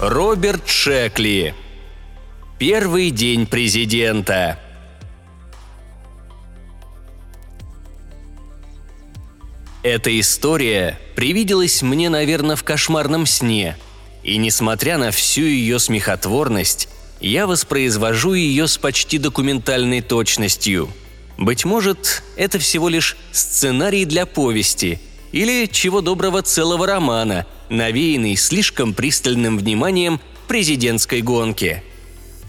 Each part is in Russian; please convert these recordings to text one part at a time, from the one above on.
Роберт Шекли. Первый день президента. Эта история привиделась мне, наверное, в кошмарном сне, и несмотря на всю ее смехотворность, я воспроизвожу ее с почти документальной точностью. Быть может, это всего лишь сценарий для повести или, чего доброго, целого романа, навеянный слишком пристальным вниманием президентской гонки.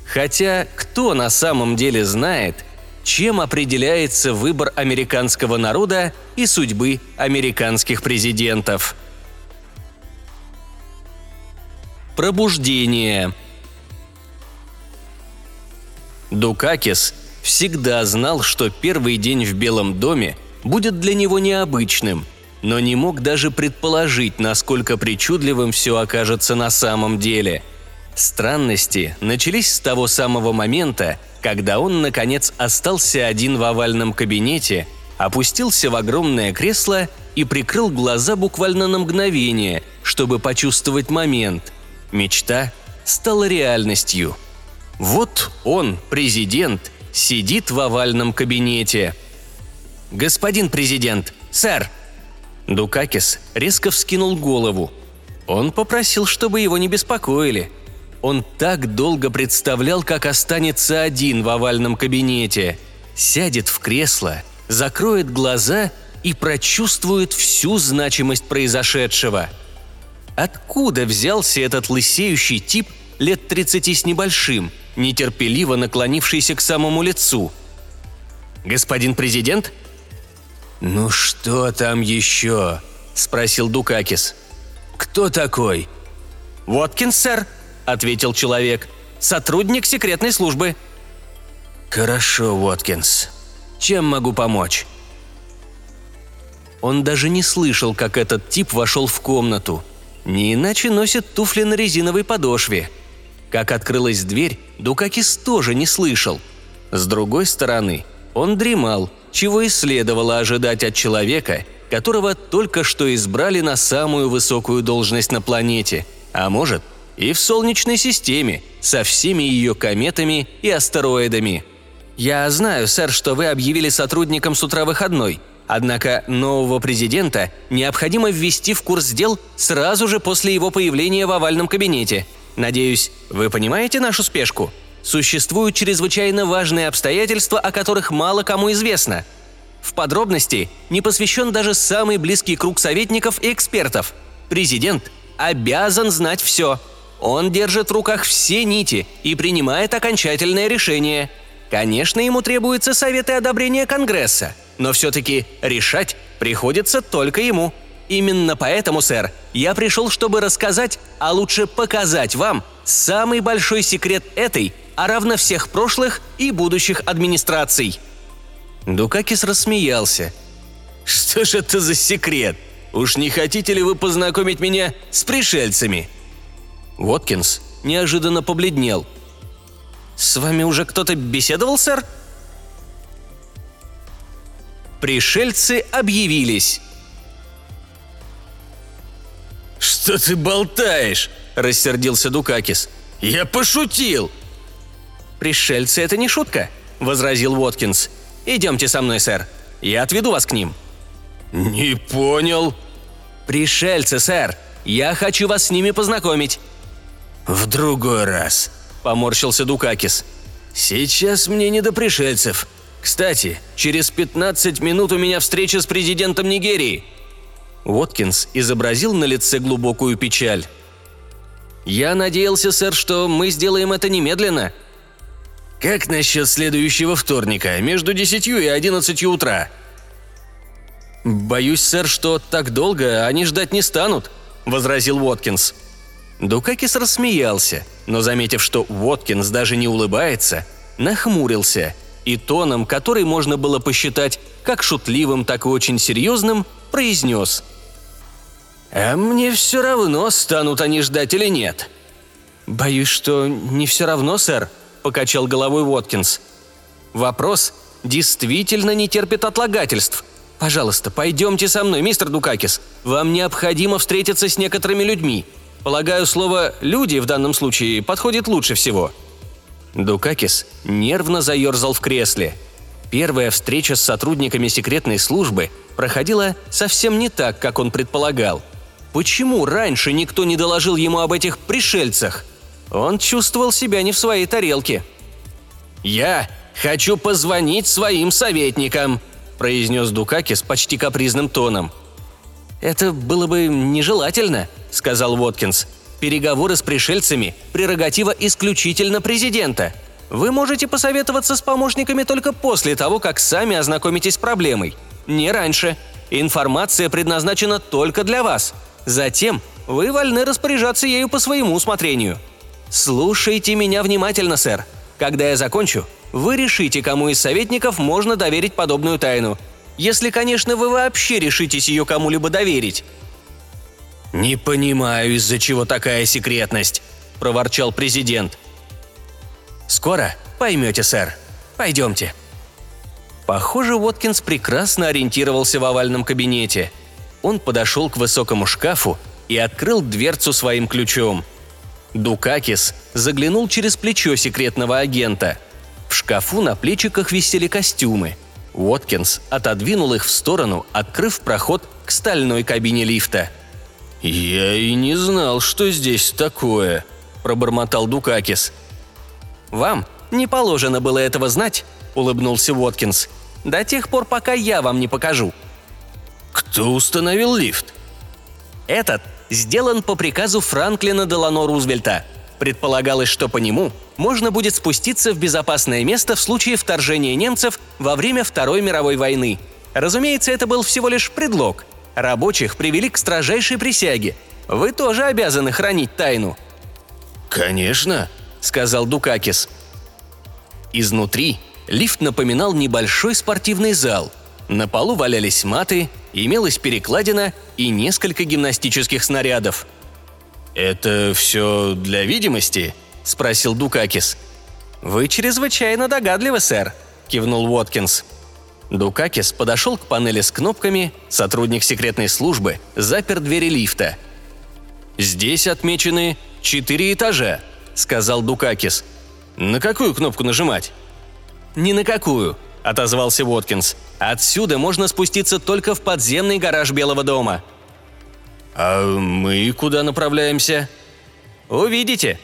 Хотя кто на самом деле знает, чем определяется выбор американского народа и судьбы американских президентов. Пробуждение. Дукакис всегда знал, что первый день в Белом доме будет для него необычным, но не мог даже предположить, насколько причудливым все окажется на самом деле. Странности начались с того самого момента, когда он, наконец, остался один в овальном кабинете, опустился в огромное кресло и прикрыл глаза буквально на мгновение, чтобы почувствовать момент. Мечта стала реальностью. Вот он, президент, сидит в овальном кабинете. «Господин президент! Сэр!» Дукакис резко вскинул голову. Он попросил, чтобы его не беспокоили – он так долго представлял, как останется один в овальном кабинете. Сядет в кресло, закроет глаза и прочувствует всю значимость произошедшего. Откуда взялся этот лысеющий тип лет 30 с небольшим, нетерпеливо наклонившийся к самому лицу? «Господин президент?» «Ну что там еще?» – спросил Дукакис. «Кто такой?» «Воткинс, сэр», ответил человек. «Сотрудник секретной службы». «Хорошо, Уоткинс. Чем могу помочь?» Он даже не слышал, как этот тип вошел в комнату. Не иначе носит туфли на резиновой подошве. Как открылась дверь, Дукакис тоже не слышал. С другой стороны, он дремал, чего и следовало ожидать от человека, которого только что избрали на самую высокую должность на планете, а может – и в Солнечной системе со всеми ее кометами и астероидами. Я знаю, сэр, что вы объявили сотрудникам с утра выходной, однако нового президента необходимо ввести в курс дел сразу же после его появления в овальном кабинете. Надеюсь, вы понимаете нашу спешку? Существуют чрезвычайно важные обстоятельства, о которых мало кому известно. В подробности не посвящен даже самый близкий круг советников и экспертов. Президент обязан знать все – он держит в руках все нити и принимает окончательное решение. Конечно, ему требуется совет и одобрение Конгресса, но все-таки решать приходится только ему. Именно поэтому, сэр, я пришел, чтобы рассказать, а лучше показать вам самый большой секрет этой, а равно всех прошлых и будущих администраций. Дукакис рассмеялся. «Что ж это за секрет? Уж не хотите ли вы познакомить меня с пришельцами?» Уоткинс неожиданно побледнел. «С вами уже кто-то беседовал, сэр?» Пришельцы объявились. «Что ты болтаешь?» – рассердился Дукакис. «Я пошутил!» «Пришельцы – это не шутка», – возразил Уоткинс. «Идемте со мной, сэр. Я отведу вас к ним». «Не понял». «Пришельцы, сэр. Я хочу вас с ними познакомить. «В другой раз», – поморщился Дукакис. «Сейчас мне не до пришельцев. Кстати, через 15 минут у меня встреча с президентом Нигерии». Уоткинс изобразил на лице глубокую печаль. «Я надеялся, сэр, что мы сделаем это немедленно». «Как насчет следующего вторника, между десятью и одиннадцатью утра?» «Боюсь, сэр, что так долго они ждать не станут», – возразил Уоткинс. – Дукакис рассмеялся, но, заметив, что Уоткинс даже не улыбается, нахмурился и тоном, который можно было посчитать как шутливым, так и очень серьезным, произнес А мне все равно, станут они ждать или нет. Боюсь, что не все равно, сэр, покачал головой Уоткинс. Вопрос действительно не терпит отлагательств. Пожалуйста, пойдемте со мной, мистер Дукакис. Вам необходимо встретиться с некоторыми людьми. Полагаю, слово «люди» в данном случае подходит лучше всего». Дукакис нервно заерзал в кресле. Первая встреча с сотрудниками секретной службы проходила совсем не так, как он предполагал. Почему раньше никто не доложил ему об этих пришельцах? Он чувствовал себя не в своей тарелке. «Я хочу позвонить своим советникам», – произнес Дукакис почти капризным тоном. «Это было бы нежелательно», – сказал Уоткинс. «Переговоры с пришельцами – прерогатива исключительно президента. Вы можете посоветоваться с помощниками только после того, как сами ознакомитесь с проблемой. Не раньше. Информация предназначена только для вас. Затем вы вольны распоряжаться ею по своему усмотрению. Слушайте меня внимательно, сэр. Когда я закончу, вы решите, кому из советников можно доверить подобную тайну. Если, конечно, вы вообще решитесь ее кому-либо доверить». «Не понимаю, из-за чего такая секретность», – проворчал президент. «Скоро поймете, сэр. Пойдемте». Похоже, Уоткинс прекрасно ориентировался в овальном кабинете. Он подошел к высокому шкафу и открыл дверцу своим ключом. Дукакис заглянул через плечо секретного агента – в шкафу на плечиках висели костюмы. Уоткинс отодвинул их в сторону, открыв проход к стальной кабине лифта. «Я и не знал, что здесь такое», – пробормотал Дукакис. «Вам не положено было этого знать», – улыбнулся Уоткинс. «До тех пор, пока я вам не покажу». «Кто установил лифт?» «Этот сделан по приказу Франклина Делано Рузвельта», Предполагалось, что по нему можно будет спуститься в безопасное место в случае вторжения немцев во время Второй мировой войны. Разумеется, это был всего лишь предлог. Рабочих привели к строжайшей присяге. Вы тоже обязаны хранить тайну. «Конечно», — сказал Дукакис. Изнутри лифт напоминал небольшой спортивный зал. На полу валялись маты, имелась перекладина и несколько гимнастических снарядов – «Это все для видимости?» – спросил Дукакис. «Вы чрезвычайно догадливы, сэр», – кивнул Уоткинс. Дукакис подошел к панели с кнопками, сотрудник секретной службы запер двери лифта. «Здесь отмечены четыре этажа», – сказал Дукакис. «На какую кнопку нажимать?» «Ни на какую», – отозвался Уоткинс. «Отсюда можно спуститься только в подземный гараж Белого дома». «А мы куда направляемся?» «Увидите».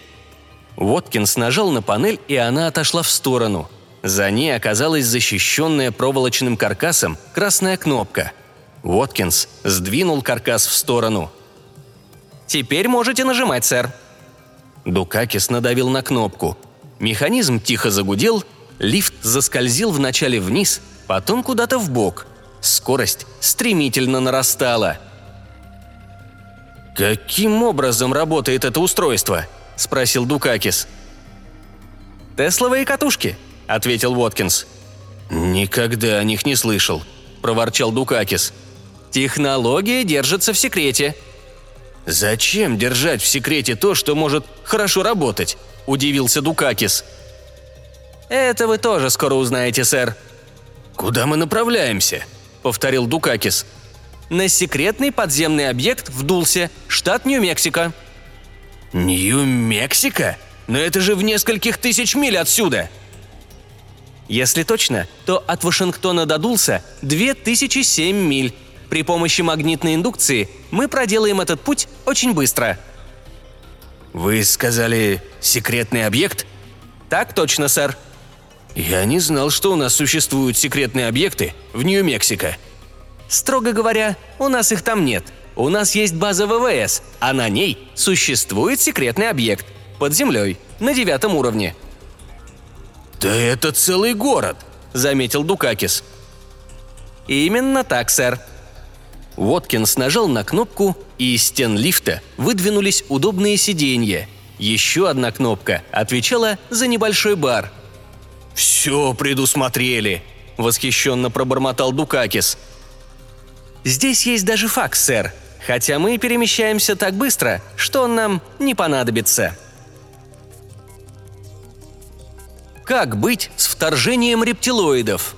Воткинс нажал на панель, и она отошла в сторону. За ней оказалась защищенная проволочным каркасом красная кнопка. Воткинс сдвинул каркас в сторону. «Теперь можете нажимать, сэр». Дукакис надавил на кнопку. Механизм тихо загудел, лифт заскользил вначале вниз, потом куда-то в бок. Скорость стремительно нарастала – «Каким образом работает это устройство?» – спросил Дукакис. «Тесловые катушки», – ответил Уоткинс. «Никогда о них не слышал», – проворчал Дукакис. «Технология держится в секрете». «Зачем держать в секрете то, что может хорошо работать?» – удивился Дукакис. «Это вы тоже скоро узнаете, сэр». «Куда мы направляемся?» – повторил Дукакис на секретный подземный объект в Дулсе, штат Нью-Мексико». «Нью-Мексико? Но это же в нескольких тысяч миль отсюда!» Если точно, то от Вашингтона до Дулса 2007 миль. При помощи магнитной индукции мы проделаем этот путь очень быстро. «Вы сказали секретный объект?» «Так точно, сэр», «Я не знал, что у нас существуют секретные объекты в Нью-Мексико», Строго говоря, у нас их там нет. У нас есть база ВВС, а на ней существует секретный объект под землей на девятом уровне. «Да это целый город», — заметил Дукакис. «Именно так, сэр». Воткинс нажал на кнопку, и из стен лифта выдвинулись удобные сиденья. Еще одна кнопка отвечала за небольшой бар. «Все предусмотрели», — восхищенно пробормотал Дукакис — Здесь есть даже факс, сэр. хотя мы перемещаемся так быстро, что он нам не понадобится. Как быть с вторжением рептилоидов?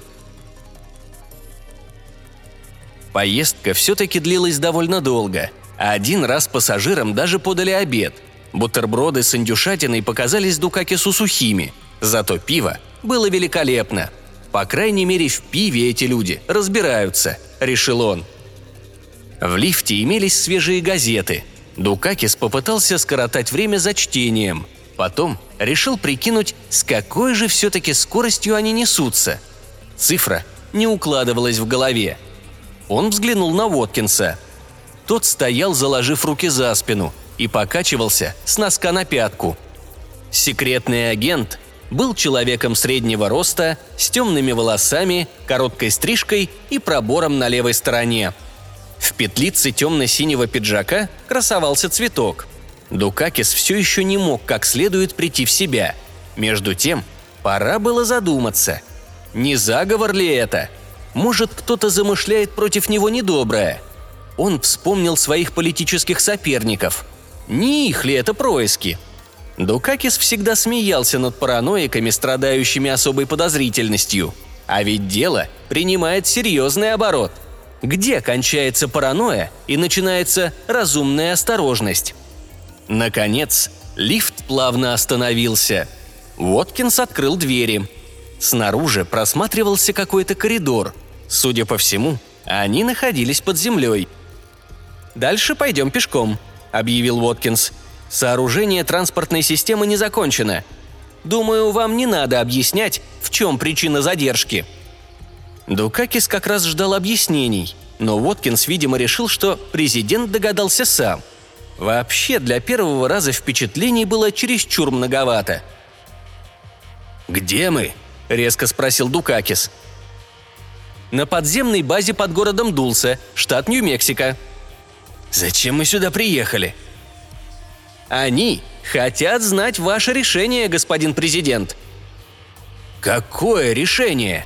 Поездка все-таки длилась довольно долго, а один раз пассажирам даже подали обед. Бутерброды с индюшатиной показались Дукакису сухими, зато пиво было великолепно. По крайней мере, в пиве эти люди разбираются, решил он. В лифте имелись свежие газеты. Дукакис попытался скоротать время за чтением – Потом решил прикинуть, с какой же все-таки скоростью они несутся. Цифра не укладывалась в голове. Он взглянул на Воткинса. Тот стоял, заложив руки за спину, и покачивался с носка на пятку. Секретный агент был человеком среднего роста, с темными волосами, короткой стрижкой и пробором на левой стороне. В петлице темно-синего пиджака красовался цветок – Дукакис все еще не мог как следует прийти в себя. Между тем, пора было задуматься. Не заговор ли это? Может, кто-то замышляет против него недоброе? Он вспомнил своих политических соперников. Не их ли это происки? Дукакис всегда смеялся над параноиками, страдающими особой подозрительностью. А ведь дело принимает серьезный оборот. Где кончается паранойя и начинается разумная осторожность? Наконец, лифт плавно остановился. Уоткинс открыл двери. Снаружи просматривался какой-то коридор. Судя по всему, они находились под землей. «Дальше пойдем пешком», — объявил Уоткинс. «Сооружение транспортной системы не закончено. Думаю, вам не надо объяснять, в чем причина задержки». Дукакис как раз ждал объяснений, но Уоткинс, видимо, решил, что президент догадался сам — Вообще, для первого раза впечатлений было чересчур многовато. «Где мы?» – резко спросил Дукакис. «На подземной базе под городом Дулса, штат Нью-Мексико». «Зачем мы сюда приехали?» «Они хотят знать ваше решение, господин президент». «Какое решение?»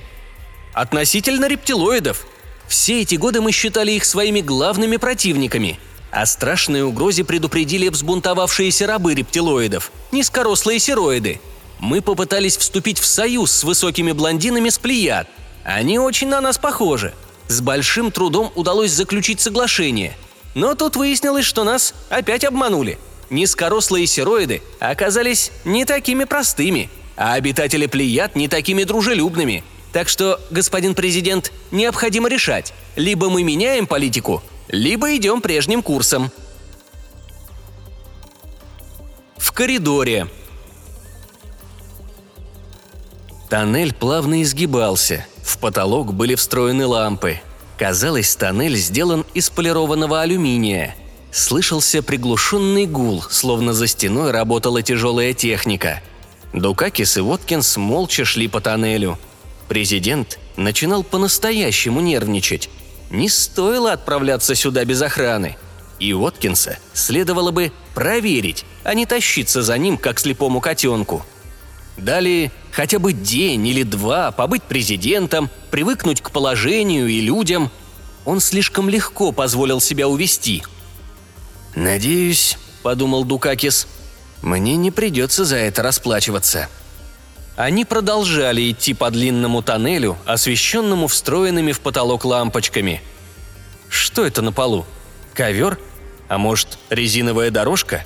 «Относительно рептилоидов. Все эти годы мы считали их своими главными противниками – о страшной угрозе предупредили взбунтовавшиеся рабы рептилоидов, низкорослые сероиды. Мы попытались вступить в союз с высокими блондинами с плеяд. Они очень на нас похожи. С большим трудом удалось заключить соглашение. Но тут выяснилось, что нас опять обманули. Низкорослые сероиды оказались не такими простыми, а обитатели плеяд не такими дружелюбными. Так что, господин президент, необходимо решать. Либо мы меняем политику, либо идем прежним курсом. В коридоре. Тоннель плавно изгибался. В потолок были встроены лампы. Казалось, тоннель сделан из полированного алюминия. Слышался приглушенный гул, словно за стеной работала тяжелая техника. Дукакис и Воткинс молча шли по тоннелю. Президент начинал по-настоящему нервничать. Не стоило отправляться сюда без охраны. И Уоткинса следовало бы проверить, а не тащиться за ним, как слепому котенку. Далее хотя бы день или два побыть президентом, привыкнуть к положению и людям. Он слишком легко позволил себя увести. «Надеюсь», — подумал Дукакис, — «мне не придется за это расплачиваться». Они продолжали идти по длинному тоннелю, освещенному встроенными в потолок лампочками. Что это на полу? Ковер? А может, резиновая дорожка?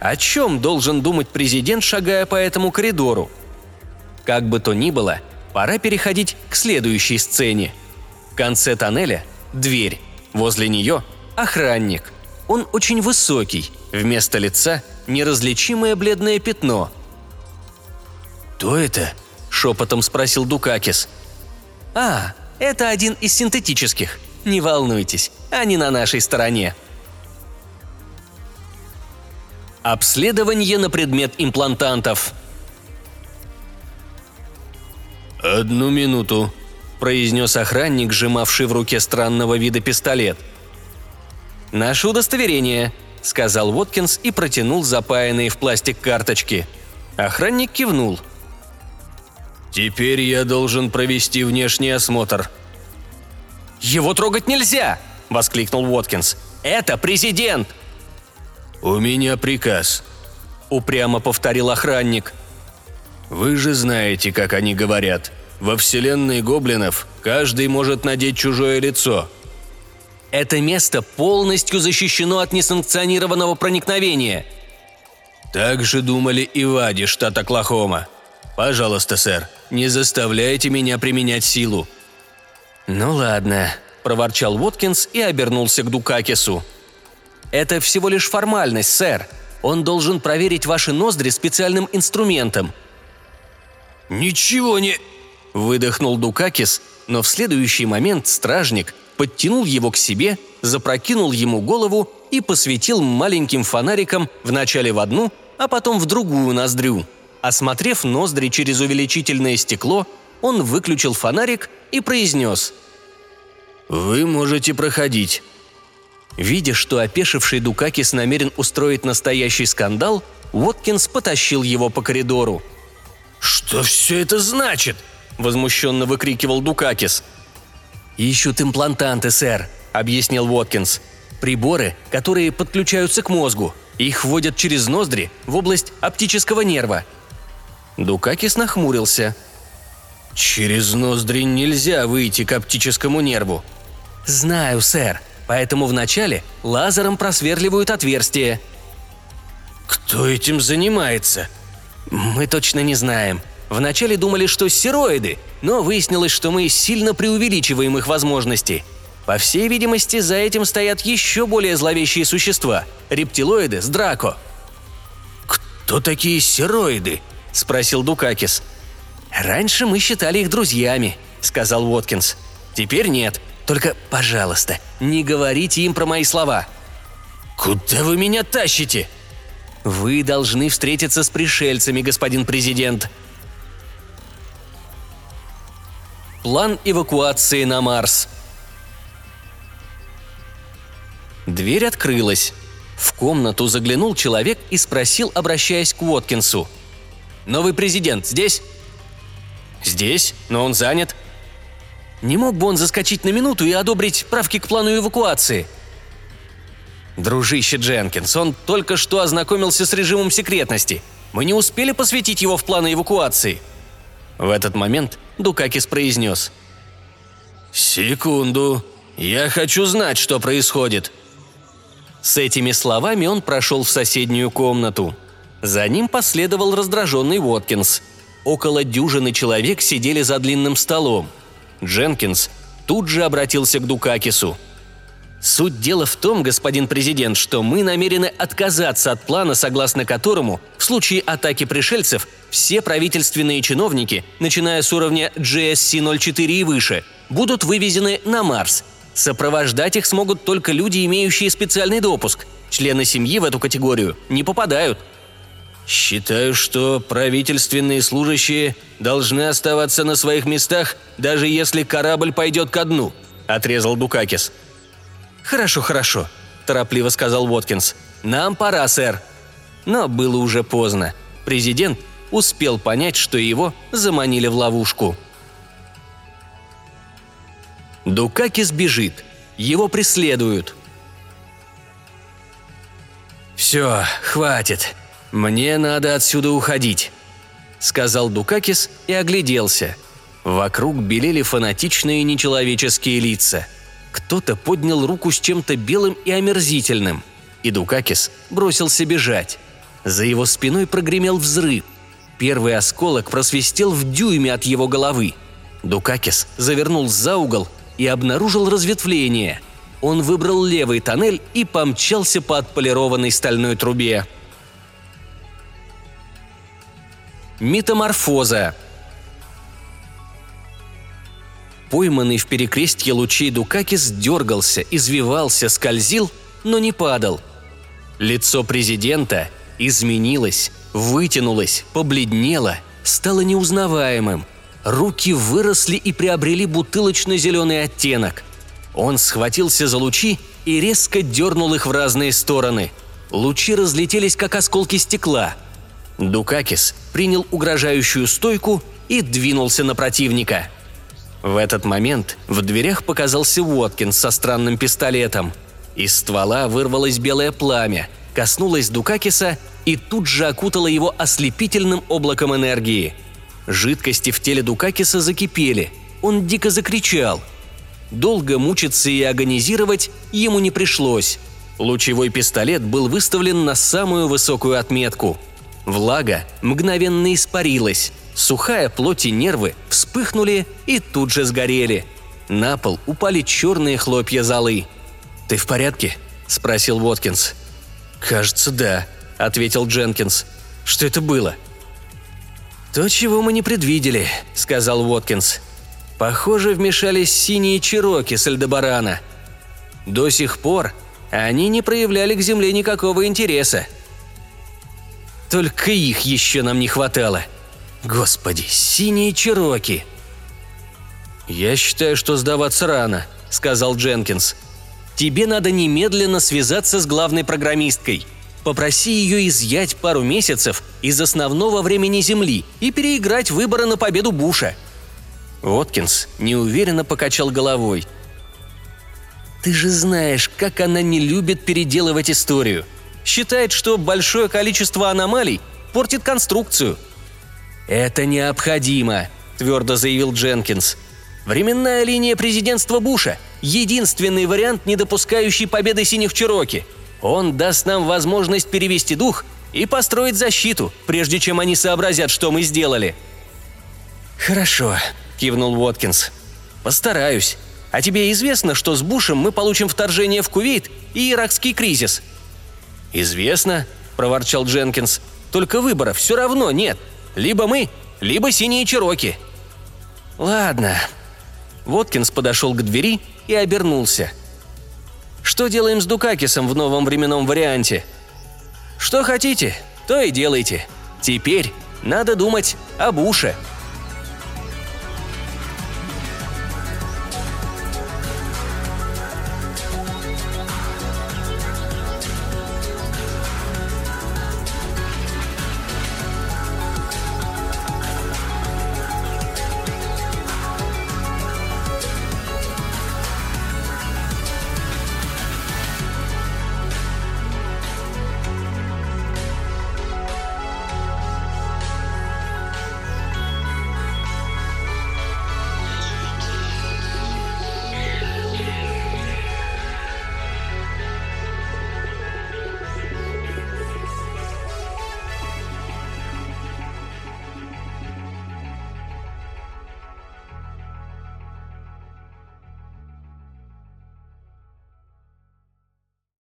О чем должен думать президент, шагая по этому коридору? Как бы то ни было, пора переходить к следующей сцене. В конце тоннеля – дверь. Возле нее – охранник. Он очень высокий. Вместо лица – неразличимое бледное пятно – «Кто это?» – шепотом спросил Дукакис. «А, это один из синтетических. Не волнуйтесь, они на нашей стороне». Обследование на предмет имплантантов. «Одну минуту», – произнес охранник, сжимавший в руке странного вида пистолет. «Наше удостоверение», – сказал Воткинс и протянул запаянные в пластик карточки. Охранник кивнул – «Теперь я должен провести внешний осмотр». «Его трогать нельзя!» – воскликнул Уоткинс. «Это президент!» «У меня приказ», – упрямо повторил охранник. «Вы же знаете, как они говорят. Во вселенной гоблинов каждый может надеть чужое лицо». «Это место полностью защищено от несанкционированного проникновения», так же думали и в Аде, штат Оклахома. Пожалуйста, сэр, не заставляйте меня применять силу». «Ну ладно», – проворчал Уоткинс и обернулся к Дукакису. «Это всего лишь формальность, сэр. Он должен проверить ваши ноздри специальным инструментом». «Ничего не...» – выдохнул Дукакис, но в следующий момент стражник подтянул его к себе, запрокинул ему голову и посветил маленьким фонариком вначале в одну, а потом в другую ноздрю. Осмотрев ноздри через увеличительное стекло, он выключил фонарик и произнес «Вы можете проходить». Видя, что опешивший Дукакис намерен устроить настоящий скандал, Уоткинс потащил его по коридору. «Что все это значит?» – возмущенно выкрикивал Дукакис. «Ищут имплантанты, сэр», – объяснил Уоткинс. «Приборы, которые подключаются к мозгу. Их вводят через ноздри в область оптического нерва». Дукакис нахмурился. «Через ноздри нельзя выйти к оптическому нерву». «Знаю, сэр. Поэтому вначале лазером просверливают отверстие». «Кто этим занимается?» «Мы точно не знаем. Вначале думали, что стероиды, но выяснилось, что мы сильно преувеличиваем их возможности. По всей видимости, за этим стоят еще более зловещие существа – рептилоиды с Драко. «Кто такие стероиды?» – спросил Дукакис. «Раньше мы считали их друзьями», – сказал Уоткинс. «Теперь нет. Только, пожалуйста, не говорите им про мои слова». «Куда вы меня тащите?» «Вы должны встретиться с пришельцами, господин президент», План эвакуации на Марс. Дверь открылась. В комнату заглянул человек и спросил, обращаясь к Уоткинсу. «Новый президент здесь?» «Здесь, но он занят». «Не мог бы он заскочить на минуту и одобрить правки к плану эвакуации?» «Дружище Дженкинс, он только что ознакомился с режимом секретности. Мы не успели посвятить его в планы эвакуации». В этот момент Дукакис произнес. «Секунду. Я хочу знать, что происходит». С этими словами он прошел в соседнюю комнату. За ним последовал раздраженный Уоткинс. Около дюжины человек сидели за длинным столом. Дженкинс тут же обратился к Дукакису – Суть дела в том, господин президент, что мы намерены отказаться от плана, согласно которому в случае атаки пришельцев все правительственные чиновники, начиная с уровня GSC-04 и выше, будут вывезены на Марс. Сопровождать их смогут только люди, имеющие специальный допуск. Члены семьи в эту категорию не попадают. «Считаю, что правительственные служащие должны оставаться на своих местах, даже если корабль пойдет ко дну», – отрезал Дукакис – «Хорошо, хорошо», – торопливо сказал Уоткинс. «Нам пора, сэр». Но было уже поздно. Президент успел понять, что его заманили в ловушку. Дукакис бежит. Его преследуют. «Все, хватит. Мне надо отсюда уходить», – сказал Дукакис и огляделся. Вокруг белели фанатичные нечеловеческие лица – кто-то поднял руку с чем-то белым и омерзительным, и Дукакис бросился бежать. За его спиной прогремел взрыв. Первый осколок просвистел в дюйме от его головы. Дукакис завернул за угол и обнаружил разветвление. Он выбрал левый тоннель и помчался по отполированной стальной трубе. Метаморфоза – Пойманный в перекрестье лучей Дукакис дергался, извивался, скользил, но не падал. Лицо президента изменилось, вытянулось, побледнело, стало неузнаваемым. Руки выросли и приобрели бутылочно-зеленый оттенок. Он схватился за лучи и резко дернул их в разные стороны. Лучи разлетелись, как осколки стекла. Дукакис принял угрожающую стойку и двинулся на противника – В этот момент в дверях показался Уоткинс со странным пистолетом. Из ствола вырвалось белое пламя, коснулось Дукакиса и тут же окутало его ослепительным облаком энергии. Жидкости в теле Дукакиса закипели. Он дико закричал. Долго мучиться и агонизировать ему не пришлось. Лучевой пистолет был выставлен на самую высокую отметку. Влага мгновенно испарилась, Сухая плоть и нервы вспыхнули и тут же сгорели. На пол упали черные хлопья золы. «Ты в порядке?» – спросил Воткинс. «Кажется, да», – ответил Дженкинс. «Что это было?» «То, чего мы не предвидели», – сказал Воткинс. «Похоже, вмешались синие чероки с Альдебарана. До сих пор они не проявляли к земле никакого интереса. Только их еще нам не хватало», Господи, синие чероки!» «Я считаю, что сдаваться рано», — сказал Дженкинс. «Тебе надо немедленно связаться с главной программисткой. Попроси ее изъять пару месяцев из основного времени Земли и переиграть выборы на победу Буша». Уоткинс неуверенно покачал головой. «Ты же знаешь, как она не любит переделывать историю. Считает, что большое количество аномалий портит конструкцию – «Это необходимо», – твердо заявил Дженкинс. «Временная линия президентства Буша – единственный вариант, не допускающий победы синих Чироки. Он даст нам возможность перевести дух и построить защиту, прежде чем они сообразят, что мы сделали». «Хорошо», – кивнул Уоткинс. «Постараюсь. А тебе известно, что с Бушем мы получим вторжение в Кувейт и иракский кризис?» «Известно», – проворчал Дженкинс. «Только выбора все равно нет. Либо мы, либо синие чероки». «Ладно». Воткинс подошел к двери и обернулся. «Что делаем с Дукакисом в новом временном варианте?» «Что хотите, то и делайте. Теперь надо думать об уше».